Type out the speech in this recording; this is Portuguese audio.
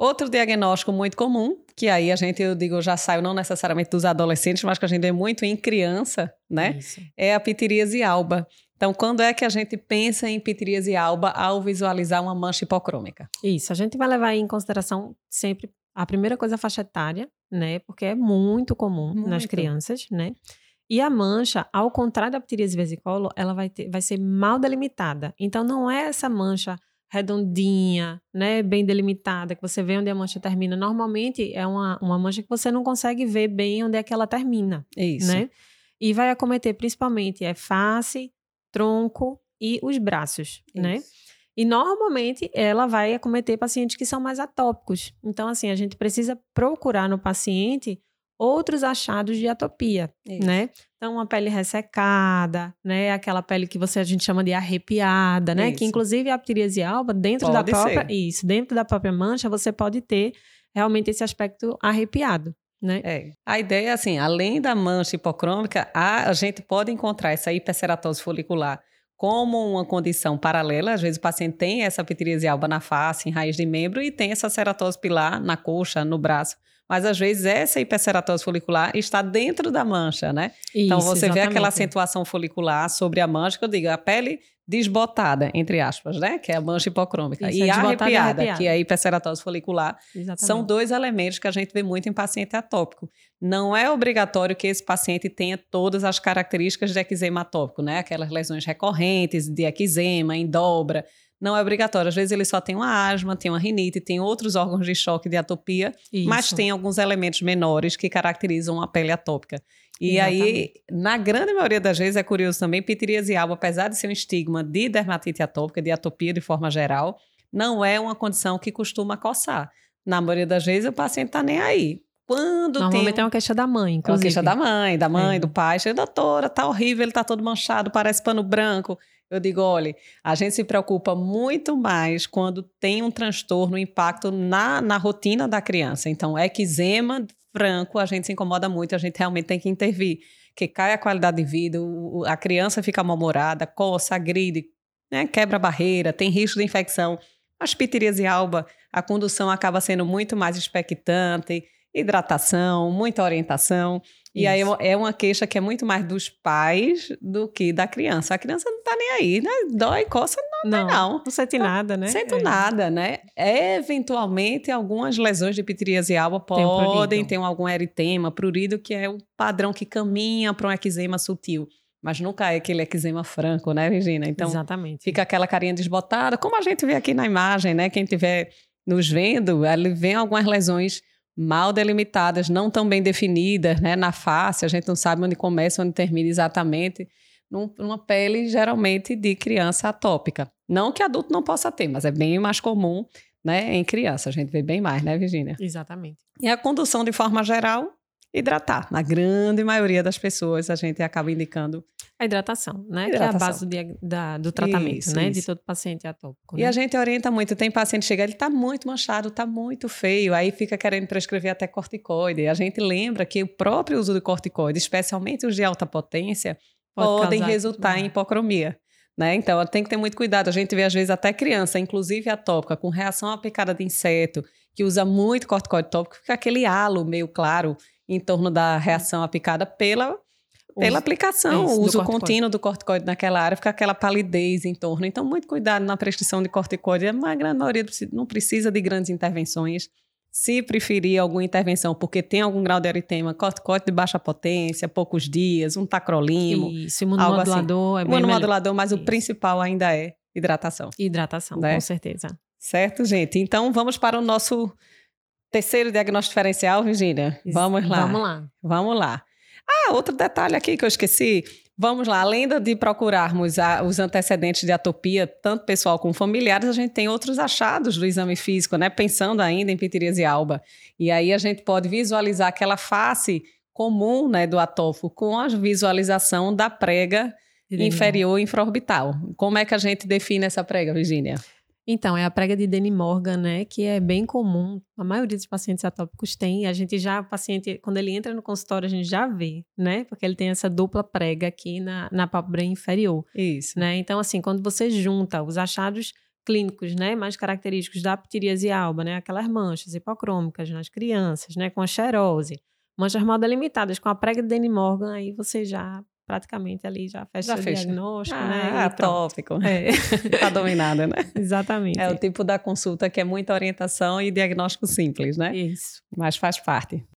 Outro diagnóstico muito comum, que aí a gente, eu digo, já saiu não necessariamente dos adolescentes, mas que a gente vê muito em criança, né? Isso. É a pitiríase alba. Então, quando é que a gente pensa em pitiríase alba ao visualizar uma mancha hipocrômica? Isso, a gente vai levar em consideração sempre a primeira coisa a faixa etária, né? Porque é muito comum muito. nas crianças, né? E a mancha, ao contrário da pitiríase vesicolo, ela vai, ter, vai ser mal delimitada. Então, não é essa mancha redondinha, né, bem delimitada, que você vê onde a mancha termina. Normalmente é uma, uma mancha que você não consegue ver bem onde é que ela termina. Isso. Né? E vai acometer principalmente é face, tronco e os braços, né? Isso. né? E normalmente ela vai acometer pacientes que são mais atópicos. Então, assim, a gente precisa procurar no paciente outros achados de atopia, Isso. né? Então, uma pele ressecada, né? Aquela pele que você a gente chama de arrepiada, né? Isso. Que inclusive a ptiríase alba, dentro pode da própria, ser. isso, dentro da própria mancha, você pode ter realmente esse aspecto arrepiado. Né? É. A ideia é assim, além da mancha hipocrômica, a, a gente pode encontrar essa hiperceratose folicular como uma condição paralela. Às vezes o paciente tem essa pitiríase alba na face, em raiz de membro, e tem essa ceratose pilar na coxa, no braço mas às vezes essa hiperceratose folicular está dentro da mancha, né? Isso, então você exatamente. vê aquela acentuação folicular sobre a mancha, que eu digo, a pele desbotada, entre aspas, né? Que é a mancha hipocrômica. Isso, e é arrepiada, arrepiada, que é a hiperceratose folicular. Exatamente. São dois elementos que a gente vê muito em paciente atópico. Não é obrigatório que esse paciente tenha todas as características de eczema atópico, né? Aquelas lesões recorrentes de eczema, em dobra não é obrigatório. Às vezes ele só tem uma asma, tem uma rinite, tem outros órgãos de choque de atopia, Isso. mas tem alguns elementos menores que caracterizam a pele atópica. E Exatamente. aí, na grande maioria das vezes, é curioso também, pitiríase alba, apesar de ser um estigma de dermatite atópica, de atopia de forma geral, não é uma condição que costuma coçar. Na maioria das vezes, o paciente está nem aí. Quando Normalmente tem... é uma queixa da mãe, inclusive. É uma queixa da mãe, da mãe, é. do pai. Chega, doutora, tá horrível, ele tá todo manchado, parece pano branco. Eu digo, olha, a gente se preocupa muito mais quando tem um transtorno, um impacto na, na rotina da criança. Então, eczema franco, a gente se incomoda muito, a gente realmente tem que intervir. Que cai a qualidade de vida, a criança fica mal-humorada, coça, agride, né, quebra a barreira, tem risco de infecção. As pitiríase alba, a condução acaba sendo muito mais expectante, hidratação, muita orientação. E aí é uma queixa que é muito mais dos pais do que da criança. A criança não tá nem aí, né? Dói, coça, não não, não. Não sente nada, né? Sente é. nada, né? Eventualmente, algumas lesões de pitiríase alba podem ter um, algum eritema, prurido, que é o padrão que caminha para um eczema sutil. Mas nunca é aquele eczema franco, né, Virginia? Então, Exatamente. fica aquela carinha desbotada, como a gente vê aqui na imagem, né? Quem tiver nos vendo, ele vê algumas lesões mal delimitadas, não tão bem definidas, né? Na face, a gente não sabe onde começa, onde termina exatamente. Num, numa pele geralmente de criança atópica. Não que adulto não possa ter, mas é bem mais comum né, em criança. A gente vê bem mais, né, Virginia? Exatamente. E a condução, de forma geral, hidratar. Na grande maioria das pessoas, a gente acaba indicando a hidratação, né? Hidratação. Que é a base do, da, do tratamento, isso, né? Isso. De todo paciente atópico. Né? E a gente orienta muito. Tem paciente que chega, ele está muito manchado, está muito feio, aí fica querendo prescrever até corticoide. E a gente lembra que o próprio uso de corticoide, especialmente os de alta potência, Pode podem resultar em hipocromia. Né? Então, tem que ter muito cuidado. A gente vê, às vezes, até criança, inclusive atópica, com reação à picada de inseto, que usa muito corticoide tópico, fica aquele halo meio claro em torno da reação à picada pela pela aplicação, o uso contínuo do corticoide naquela área, fica aquela palidez em torno. Então, muito cuidado na prescrição de corticoide. A grande maioria não precisa de grandes intervenções. Se preferir alguma intervenção porque tem algum grau de eritema, corticoide de baixa potência, poucos dias, um tacrolimo. Isso, imunomodulador assim. é bem Imunomodulador, mas Isso. o principal ainda é hidratação. Hidratação, né? com certeza. Certo, gente? Então, vamos para o nosso terceiro diagnóstico diferencial, Virginia. Vamos lá. Vamos lá. Vamos lá. Ah, outro detalhe aqui que eu esqueci. Vamos lá, além de procurarmos a, os antecedentes de atopia, tanto pessoal como familiares, a gente tem outros achados do exame físico, né? Pensando ainda em pitiríase alba. E aí a gente pode visualizar aquela face comum né, do atófo com a visualização da prega inferior infraorbital. Como é que a gente define essa prega, Virginia? Então, é a prega de Denny Morgan, né? Que é bem comum. A maioria dos pacientes atópicos tem. A gente já, o paciente, quando ele entra no consultório, a gente já vê, né? Porque ele tem essa dupla prega aqui na, na pálpebra inferior. Isso. Né? Então, assim, quando você junta os achados clínicos, né, mais característicos da ptiríase alba, né, aquelas manchas hipocrômicas nas crianças, né, com a xerose, manchas mal delimitadas com a prega de Danny Morgan, aí você já praticamente ali já fecha já o fecha. diagnóstico, ah, né? Ah, tópico. É. tá dominada, né? Exatamente. É o tipo da consulta que é muita orientação e diagnóstico simples, né? Isso. Mas faz parte.